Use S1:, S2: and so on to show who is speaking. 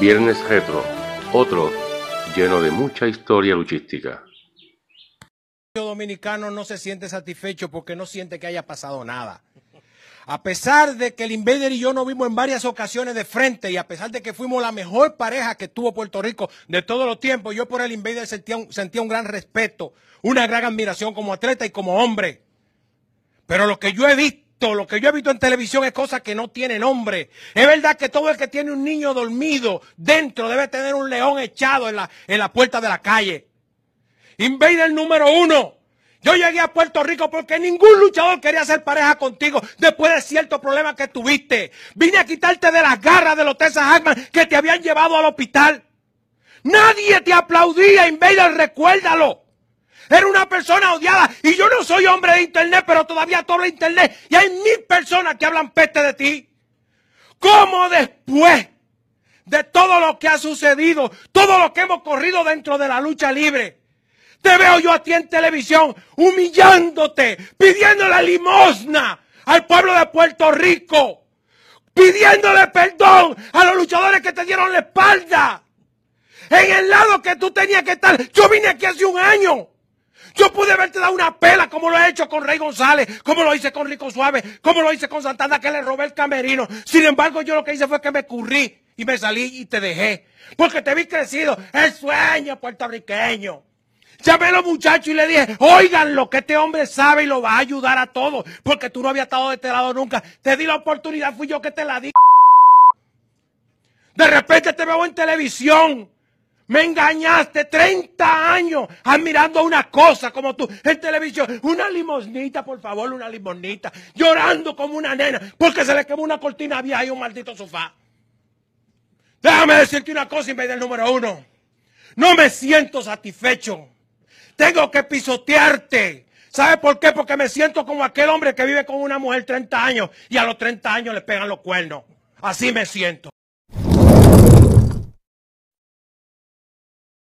S1: Viernes Retro, otro lleno de mucha historia luchística.
S2: El dominicano no se siente satisfecho porque no siente que haya pasado nada. A pesar de que el Invader y yo nos vimos en varias ocasiones de frente y a pesar de que fuimos la mejor pareja que tuvo Puerto Rico de todos los tiempos, yo por el Invader sentía un, sentía un gran respeto, una gran admiración como atleta y como hombre. Pero lo que yo he visto, lo que yo he visto en televisión es cosas que no tienen nombre. Es verdad que todo el que tiene un niño dormido dentro debe tener un león echado en la, en la puerta de la calle. Invader número uno. Yo llegué a Puerto Rico porque ningún luchador quería hacer pareja contigo después de ciertos problemas que tuviste. Vine a quitarte de las garras de los Texas Hackman que te habían llevado al hospital. Nadie te aplaudía, Invader, recuérdalo. Era una persona odiada y yo no soy hombre de internet, pero todavía todo el internet y hay mil personas que hablan peste de ti. ¿Cómo después de todo lo que ha sucedido, todo lo que hemos corrido dentro de la lucha libre, te veo yo a ti en televisión humillándote, pidiéndole limosna al pueblo de Puerto Rico, pidiéndole perdón a los luchadores que te dieron la espalda. En el lado que tú tenías que estar. Yo vine aquí hace un año. Yo pude haberte dado una pela como lo he hecho con Rey González, como lo hice con Rico Suave, como lo hice con Santana que le robé el camerino. Sin embargo, yo lo que hice fue que me currí y me salí y te dejé. Porque te vi crecido. El sueño puertorriqueño. Llamé a los muchachos y le dije, oigan lo que este hombre sabe y lo va a ayudar a todos, porque tú no habías estado de este lado nunca. Te di la oportunidad, fui yo que te la di. De repente te veo en televisión. Me engañaste 30 años admirando una cosa como tú en televisión. Una limosnita, por favor, una limosnita. Llorando como una nena porque se le quemó una cortina vieja y un maldito sofá. Déjame decirte una cosa y me el número uno. No me siento satisfecho. Tengo que pisotearte. ¿Sabe por qué? Porque me siento como aquel hombre que vive con una mujer 30 años y a los 30 años le pegan los cuernos. Así me siento.